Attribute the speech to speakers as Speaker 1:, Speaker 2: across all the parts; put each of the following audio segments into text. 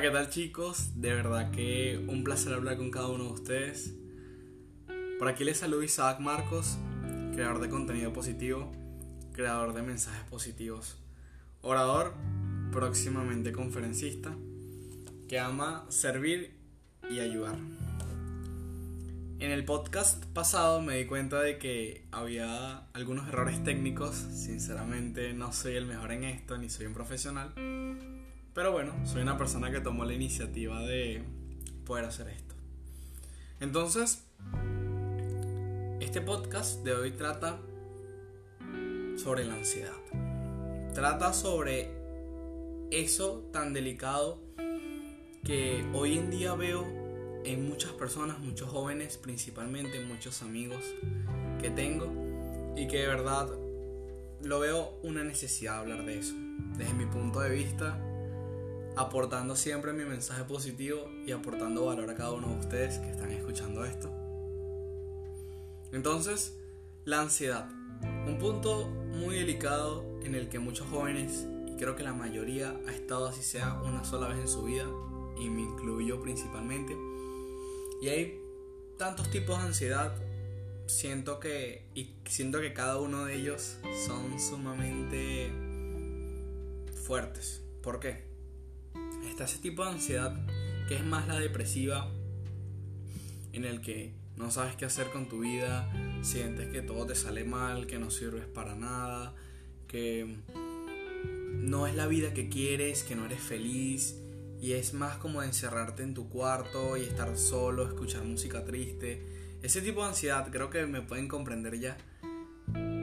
Speaker 1: ¿qué tal chicos? De verdad que un placer hablar con cada uno de ustedes. Por aquí les saludo Isaac Marcos, creador de contenido positivo, creador de mensajes positivos, orador, próximamente conferencista, que ama servir y ayudar. En el podcast pasado me di cuenta de que había algunos errores técnicos, sinceramente no soy el mejor en esto, ni soy un profesional pero bueno, soy una persona que tomó la iniciativa de poder hacer esto. Entonces, este podcast de hoy trata sobre la ansiedad. Trata sobre eso tan delicado que hoy en día veo en muchas personas, muchos jóvenes, principalmente muchos amigos que tengo y que de verdad lo veo una necesidad hablar de eso. Desde mi punto de vista, aportando siempre mi mensaje positivo y aportando valor a cada uno de ustedes que están escuchando esto. Entonces, la ansiedad. Un punto muy delicado en el que muchos jóvenes, y creo que la mayoría ha estado así sea una sola vez en su vida, y me incluyo principalmente. Y hay tantos tipos de ansiedad, siento que, y siento que cada uno de ellos son sumamente fuertes. ¿Por qué? Está ese tipo de ansiedad que es más la depresiva, en el que no sabes qué hacer con tu vida, sientes que todo te sale mal, que no sirves para nada, que no es la vida que quieres, que no eres feliz y es más como encerrarte en tu cuarto y estar solo, escuchar música triste. Ese tipo de ansiedad creo que me pueden comprender ya.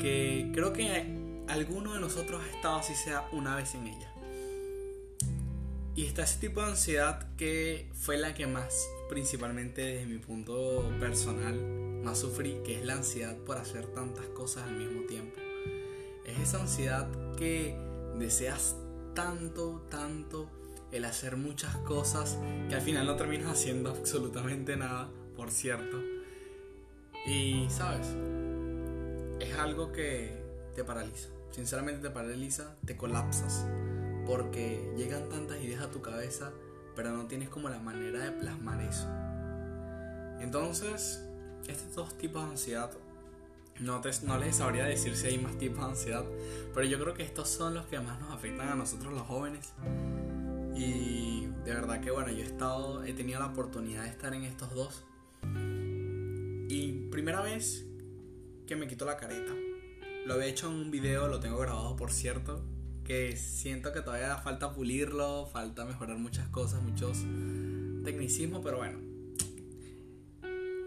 Speaker 1: Que creo que alguno de nosotros ha estado así sea una vez en ella. Y está ese tipo de ansiedad que fue la que más, principalmente desde mi punto personal, más sufrí, que es la ansiedad por hacer tantas cosas al mismo tiempo. Es esa ansiedad que deseas tanto, tanto el hacer muchas cosas que al final no terminas haciendo absolutamente nada, por cierto. Y, ¿sabes? Es algo que te paraliza. Sinceramente te paraliza, te colapsas porque llegan tantas ideas a tu cabeza, pero no tienes como la manera de plasmar eso. Entonces, estos dos tipos de ansiedad, no, no les sabría decir si hay más tipos de ansiedad, pero yo creo que estos son los que más nos afectan a nosotros los jóvenes. Y de verdad que bueno, yo he estado, he tenido la oportunidad de estar en estos dos. Y primera vez que me quito la careta. Lo había hecho en un video, lo tengo grabado por cierto, que siento que todavía falta pulirlo, falta mejorar muchas cosas, muchos tecnicismos, pero bueno,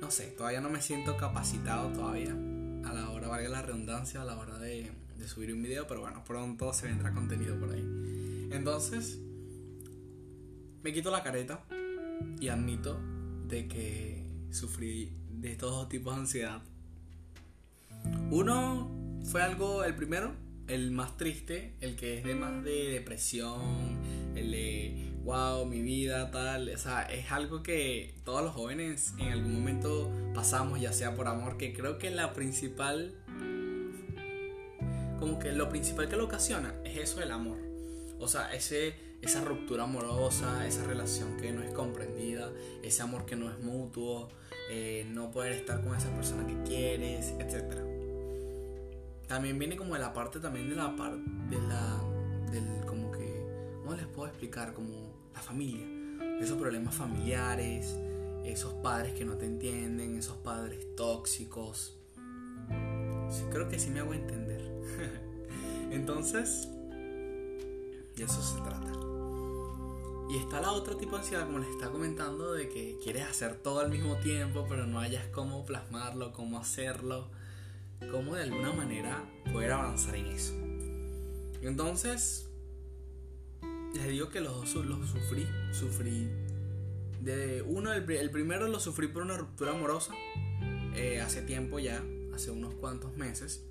Speaker 1: no sé, todavía no me siento capacitado todavía a la hora, valga la redundancia, a la hora de, subir un video, pero bueno, pronto se vendrá contenido por ahí. Entonces, me quito la careta y admito de que sufrí de estos tipos de ansiedad. Uno fue algo, el primero, el más triste, el que es de más de depresión, el de wow, mi vida, tal. O sea, es algo que todos los jóvenes en algún momento pasamos, ya sea por amor, que creo que la principal. Como que lo principal que lo ocasiona es eso el amor. O sea, ese, esa ruptura amorosa, esa relación que no es comprendida, ese amor que no es mutuo, eh, no poder estar con esa persona que quieres, etcétera también viene como de la parte también de la parte de la del como que cómo les puedo explicar como la familia. Esos problemas familiares esos padres que no te entienden esos padres tóxicos. Sí, creo que sí me hago entender. Entonces de eso se trata. Y está la otra tipo de ansiedad como les está comentando de que quieres hacer todo al mismo tiempo pero no hayas cómo plasmarlo cómo hacerlo cómo de alguna manera poder avanzar en eso. Entonces, les digo que los dos los sufrí, sufrí. De uno, el, primero lo sufrí por una ruptura amorosa, eh, hace tiempo ya, hace unos cuantos meses.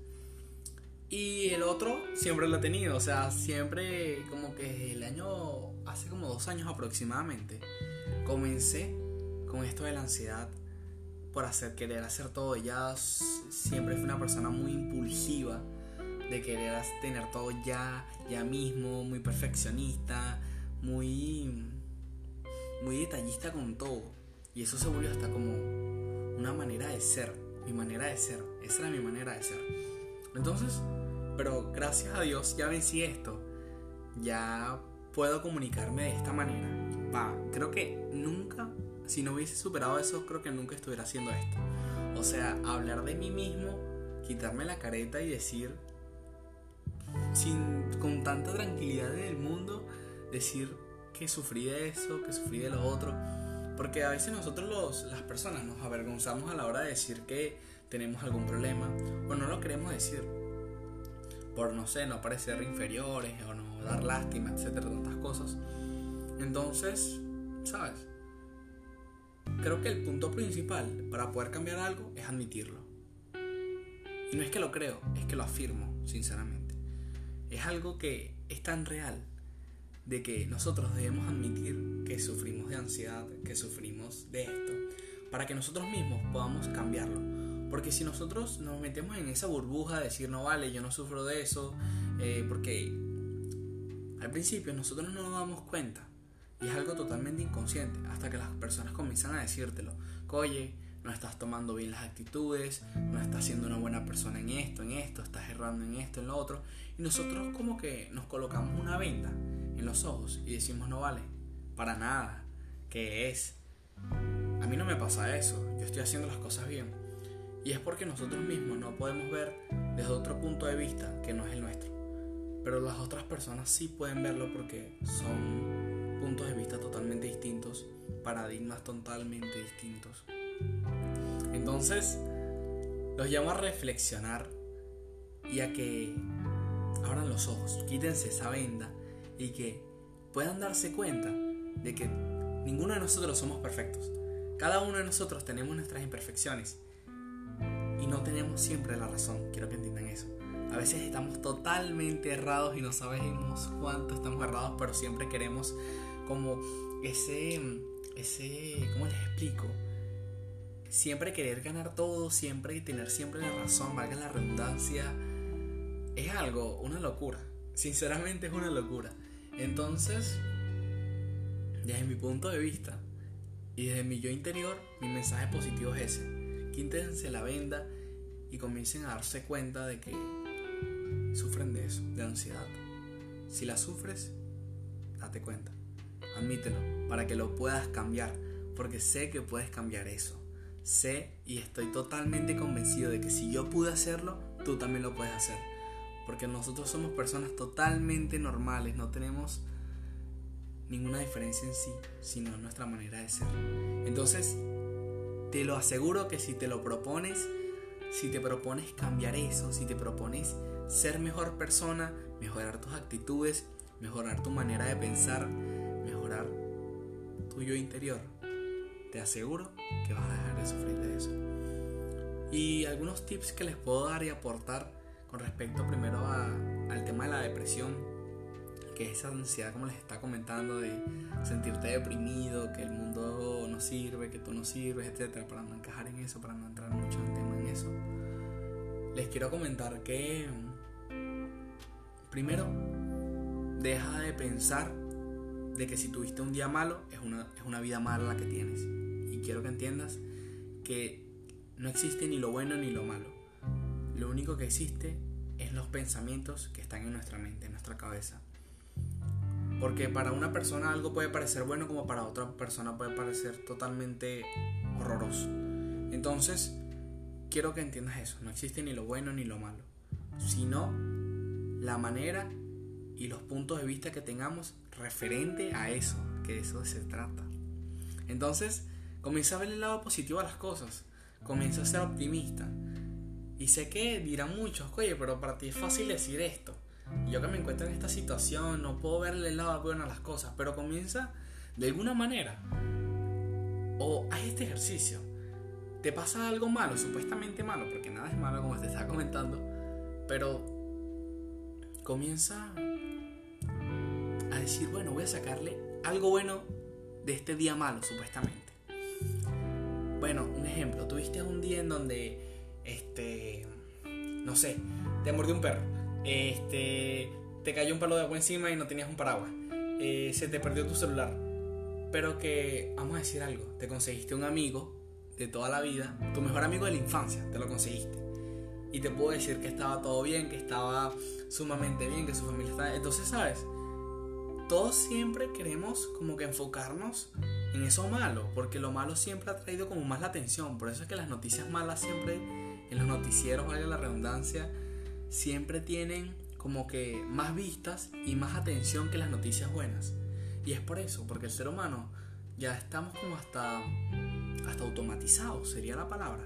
Speaker 1: Y el otro siempre lo he tenido, o sea, siempre como que el año, hace como dos años aproximadamente, comencé con esto de la ansiedad por hacer, querer hacer todo. Ella siempre fue una persona muy impulsiva, de querer tener todo ya, ya mismo, muy perfeccionista, muy... muy detallista con todo. Y eso se volvió hasta como una manera de ser, mi manera de ser. Esa era mi manera de ser. Entonces, pero gracias a Dios ya vencí esto. Ya puedo comunicarme de esta manera. Va, creo que nunca, si no hubiese superado eso, creo que nunca estuviera haciendo esto. O sea, hablar de mí mismo, quitarme la careta y decir, sin, con tanta tranquilidad en el mundo, decir que sufrí de eso, que sufrí de lo otro. Porque a veces nosotros los, las personas nos avergonzamos a la hora de decir que tenemos algún problema o no lo queremos decir. Por no sé, no parecer inferiores o no dar lástima, etcétera, tantas cosas. Entonces, ¿sabes? Creo que el punto principal para poder cambiar algo es admitirlo. Y no es que lo creo, es que lo afirmo, sinceramente. Es algo que es tan real de que nosotros debemos admitir que sufrimos de ansiedad, que sufrimos de esto, para que nosotros mismos podamos cambiarlo. Porque si nosotros nos metemos en esa burbuja de decir, no vale, yo no sufro de eso, eh, porque al principio nosotros no nos damos cuenta y es algo totalmente inconsciente hasta que las personas comienzan a decírtelo. Oye, no estás tomando bien las actitudes, no estás siendo una buena persona en esto, en esto, estás errando en esto, en lo otro. Y nosotros como que nos colocamos una venda en los ojos y decimos no vale, para nada, ¿qué es? A mí no me pasa eso, yo estoy haciendo las cosas bien. Y es porque nosotros mismos no podemos ver desde otro punto de vista que no es el nuestro. Pero las otras personas sí pueden verlo porque son puntos de vista totalmente distintos, paradigmas totalmente distintos. Entonces, los llamo a reflexionar y a que abran los ojos, quítense esa venda y que puedan darse cuenta de que ninguno de nosotros somos perfectos. Cada uno de nosotros tenemos nuestras imperfecciones y no tenemos siempre la razón. Quiero que entiendan eso. A veces estamos totalmente errados y no sabemos cuánto estamos errados, pero siempre queremos como ese, ese, ¿cómo les explico? Siempre querer ganar todo, siempre tener siempre la razón, valga la redundancia, es algo, una locura. Sinceramente es una locura. Entonces, desde mi punto de vista y desde mi yo interior, mi mensaje positivo es ese. Quítense la venda y comiencen a darse cuenta de que sufren de eso, de ansiedad. Si la sufres, date cuenta. Admítelo para que lo puedas cambiar, porque sé que puedes cambiar eso. Sé y estoy totalmente convencido de que si yo pude hacerlo, tú también lo puedes hacer. Porque nosotros somos personas totalmente normales, no tenemos ninguna diferencia en sí, sino en nuestra manera de ser. Entonces, te lo aseguro que si te lo propones, si te propones cambiar eso, si te propones ser mejor persona, mejorar tus actitudes, mejorar tu manera de pensar, tu yo interior, te aseguro que vas a dejar de sufrir de eso. Y algunos tips que les puedo dar y aportar con respecto primero al tema de la depresión, que es esa ansiedad como les está comentando de sentirte deprimido, que el mundo no sirve, que tú no sirves, etcétera, para no encajar en eso, para no entrar mucho en tema en eso. Les quiero comentar que primero deja de pensar de que si tuviste un día malo es una, es una vida mala la que tienes. Y quiero que entiendas que no existe ni lo bueno ni lo malo lo único que existe es los pensamientos que están en nuestra mente, en nuestra cabeza. Porque para una persona algo puede parecer bueno como para otra persona puede parecer totalmente horroroso. Entonces, quiero que entiendas eso. No existe ni lo bueno ni lo malo. Sino la manera y los puntos de vista que tengamos referente a eso, que de eso se trata. Entonces, comienza a ver el lado positivo a las cosas. Comienza a ser optimista. Y sé que dirán muchos, oye, pero para ti es fácil decir esto. Yo que me encuentro en esta situación, no puedo verle el lado bueno a las cosas, pero comienza de alguna manera. O haz este ejercicio. Te pasa algo malo, supuestamente malo, porque nada es malo como te estaba comentando, pero comienza a decir, bueno, voy a sacarle algo bueno de este día malo, supuestamente. Bueno, un ejemplo, tuviste un día en donde este, no sé, te mordió un perro, este, te cayó un palo de agua encima y no tenías un paraguas, eh, se te perdió tu celular. pero que, vamos a decir algo, te conseguiste un amigo de toda la vida, tu mejor amigo de la infancia, te lo conseguiste. Y te puedo decir que estaba todo bien, que estaba sumamente bien, que su familia estaba... Entonces, ¿sabes? Todos siempre queremos como que enfocarnos en eso malo, porque lo malo siempre ha traído como más la atención. Por eso es que las noticias malas siempre, en los noticieros, vaya la redundancia, siempre tienen como que más vistas y más atención que las noticias buenas. Y es por eso, porque el ser humano ya estamos como hasta, hasta automatizados, sería la palabra,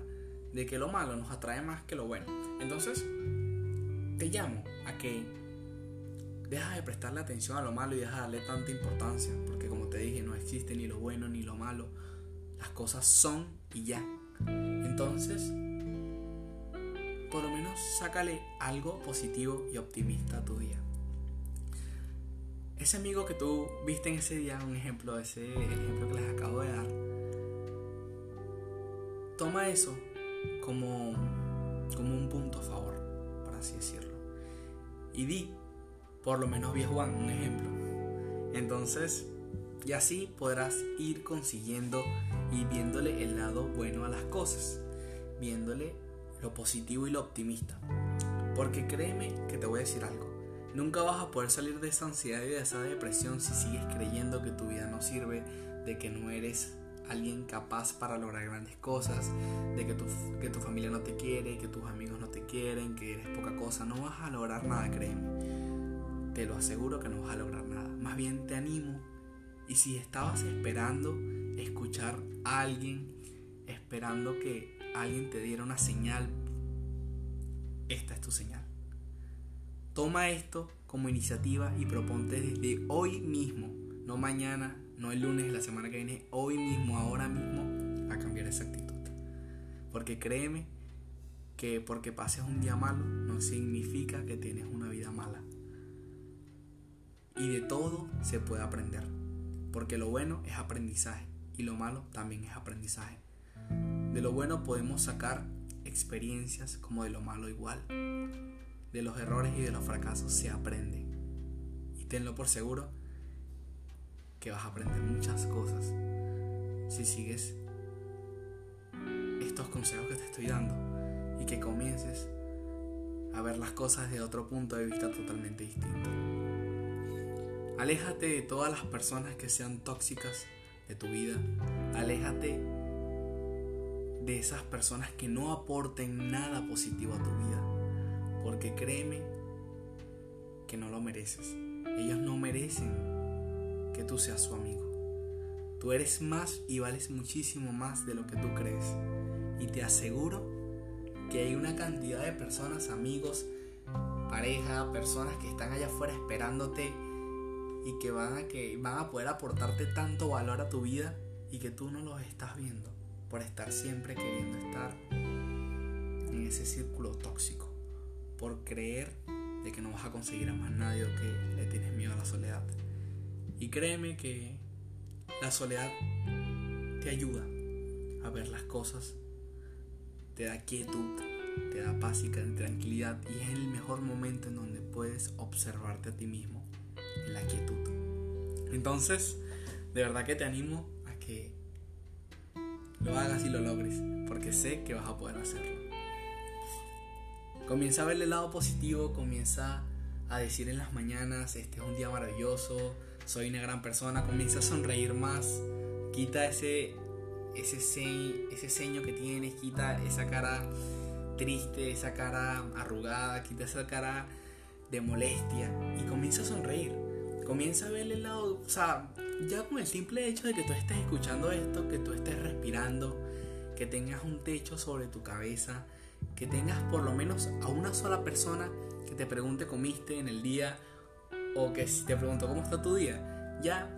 Speaker 1: de que lo malo nos atrae más que lo bueno. Entonces, te llamo a que dejas de prestarle atención a lo malo y dejas de darle tanta importancia, porque como te dije, no existe ni lo bueno ni lo malo, las cosas son y ya. Entonces, por lo menos sácale algo positivo y optimista a tu día. Ese amigo que tú viste en ese día, un ejemplo, ese ejemplo que les acabo de dar, toma eso como, como un punto a favor, por así decirlo. Y di, por lo menos vi a Juan, un ejemplo. Entonces, y así podrás ir consiguiendo y viéndole el lado bueno a las cosas, viéndole lo positivo y lo optimista. Porque créeme que te voy a decir algo. Nunca vas a poder salir de esa ansiedad y de esa depresión si sigues creyendo que tu vida no sirve, de que no eres alguien capaz para lograr grandes cosas, de que tu, que tu familia no te quiere, que tus amigos no te quieren, que eres poca cosa. No vas a lograr nada, créeme. Te lo aseguro que no vas a lograr nada. Más bien te animo. Y si estabas esperando escuchar a alguien, esperando que alguien te diera una señal, esta es tu señal. Toma esto como iniciativa y proponte desde hoy mismo, no mañana, no el lunes, la semana que viene, hoy mismo, ahora mismo, a cambiar esa actitud. Porque créeme que porque pases un día malo no significa que tienes una. Y de todo se puede aprender. Porque lo bueno es aprendizaje y lo malo también es aprendizaje. De lo bueno podemos sacar experiencias como de lo malo igual. De los errores y de los fracasos se aprende. Y tenlo por seguro que vas a aprender muchas cosas si sigues estos consejos que te estoy dando y que comiences a ver las cosas de otro punto de vista totalmente distinto. Aléjate de todas las personas que sean tóxicas de tu vida. Aléjate de esas personas que no aporten nada positivo a tu vida. Porque créeme que no lo mereces. Ellos no merecen que tú seas su amigo. Tú eres más y vales muchísimo más de lo que tú crees. Y te aseguro que hay una cantidad de personas, amigos, pareja, personas que están allá afuera esperándote y que van a, que van a poder aportarte tanto valor a tu vida y que tú no los estás viendo por estar siempre queriendo estar en ese círculo tóxico, por creer de que no vas a conseguir a más nadie o que le tienes miedo a la soledad. Y créeme que la soledad te ayuda a ver las cosas, te da quietud, te da paz y tranquilidad y es el mejor momento en donde puedes observarte a ti mismo, la quietud. Entonces, de verdad que te animo a que lo hagas y lo logres, porque sé que vas a poder hacerlo. Comienza a ver el lado positivo, comienza a decir en las mañanas, este es un día maravilloso, soy una gran persona, comienza a sonreír más, quita ese, ese, ese ceño que tienes, quita esa cara triste, esa cara arrugada, quita esa cara de molestia y comienza a sonreír. Comienza a ver el lado, o sea, ya con el simple hecho de que tú estés escuchando esto, que tú estés respirando, que tengas un techo sobre tu cabeza, que tengas por lo menos a una sola persona que te pregunte comiste en el día o que te pregunto cómo está tu día, ya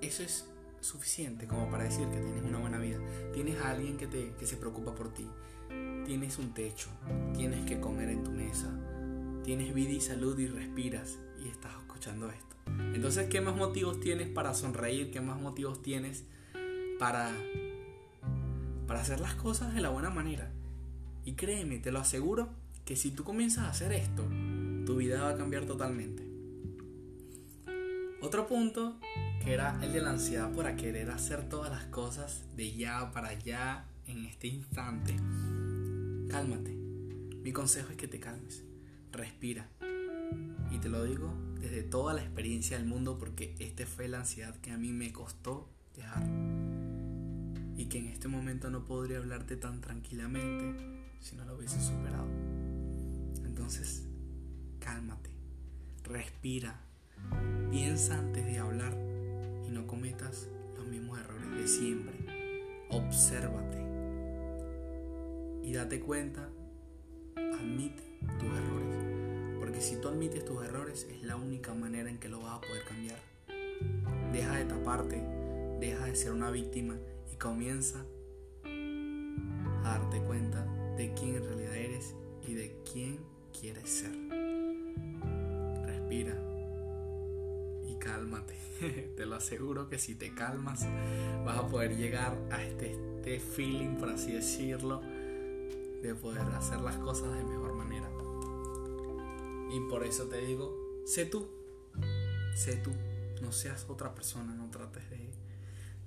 Speaker 1: eso es suficiente como para decir que tienes una buena vida. Tienes a alguien que, te, que se preocupa por ti. Tienes un techo, tienes que comer en tu mesa, tienes vida y salud y respiras y estás escuchando esto. Entonces, ¿qué más motivos tienes para sonreír? ¿Qué más motivos tienes para, para hacer las cosas de la buena manera? Y créeme, te lo aseguro, que si tú comienzas a hacer esto, tu vida va a cambiar totalmente. Otro punto que era el de la ansiedad por querer hacer todas las cosas de ya para allá en este instante. Cálmate. Mi consejo es que te calmes. Respira. Y te lo digo desde toda la experiencia del mundo porque esta fue la ansiedad que a mí me costó dejar. Y que en este momento no podría hablarte tan tranquilamente si no lo hubiese superado. Entonces, cálmate. Respira. Piensa antes de hablar y no cometas los mismos errores de siempre. Obsérvate y date cuenta, admite tus errores. Porque si tú admites tus errores es la única manera en que lo vas a poder cambiar. Deja de taparte, deja de ser una víctima y comienza a darte cuenta de quién en realidad eres y de quién quieres ser. Respira y cálmate. te lo aseguro que si te calmas vas a poder llegar a este, este feeling, por así decirlo, de poder hacer las cosas de mejor manera. Y por eso te digo, sé tú, sé tú, no seas otra persona, no trates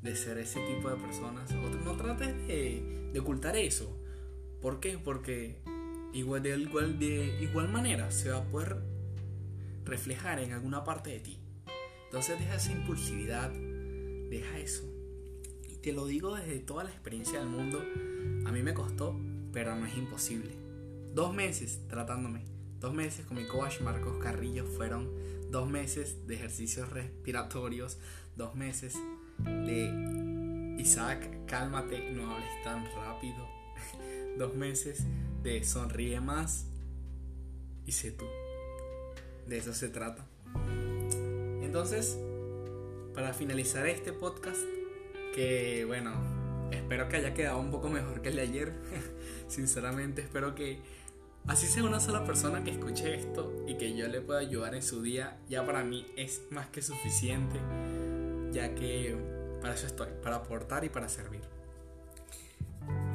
Speaker 1: de, ser ese tipo de personas, no trates de, de ocultar eso. ¿Por qué? Porque igual de, igual de igual manera se va a poder reflejar en alguna parte de ti. Entonces deja esa impulsividad, deja eso. Y te lo digo desde toda la experiencia del mundo. A mí me costó pero no es imposible. Dos meses tratándome, dos meses con mi coach Marcos Carrillo fueron dos meses de ejercicios respiratorios, dos meses de Isaac, cálmate, no hables tan rápido, dos meses de sonríe más y sé tú. De eso se trata. Entonces, para finalizar este podcast, que bueno, espero que haya quedado un poco mejor que el de ayer. Sinceramente espero que así sea una sola persona que escuche esto y que yo le pueda ayudar en su día. Ya para mí es más que suficiente, ya que para eso estoy, para aportar y para servir.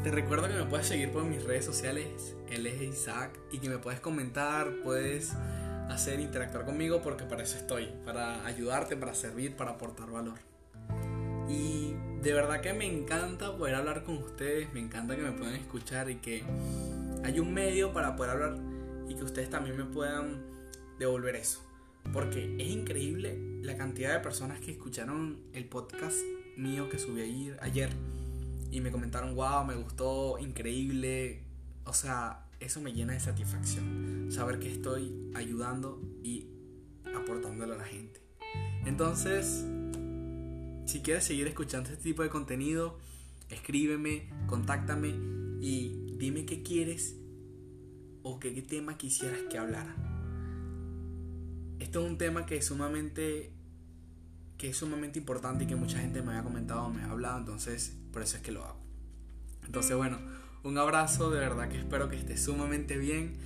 Speaker 1: Te recuerdo que me puedes seguir por mis redes sociales, él es Isaac, y que me puedes comentar, puedes hacer interactuar conmigo porque para eso estoy, para ayudarte, para servir, para aportar valor. Y de verdad que me encanta poder hablar con ustedes, me encanta que me puedan escuchar y que hay un medio para poder hablar y que ustedes también me puedan devolver eso. Porque es increíble la cantidad de personas que escucharon el podcast mío que subí ayer, y me comentaron, wow, me gustó, increíble. O sea, eso me llena de satisfacción. Saber que estoy ayudando y aportándole a la gente. Entonces, si quieres seguir escuchando este tipo de contenido, escríbeme, contáctame y dime qué quieres o qué, tema quisieras que hablara. Esto es un tema que es sumamente que es sumamente importante y que mucha gente me ha comentado, me ha hablado, entonces por eso es que lo hago. Entonces, bueno, un abrazo, de verdad que espero que estés sumamente bien.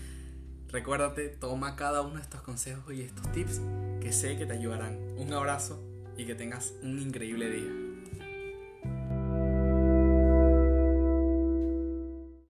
Speaker 1: Recuérdate, toma cada uno de estos consejos y estos tips que sé que te ayudarán. Un abrazo y que tengas un increíble día.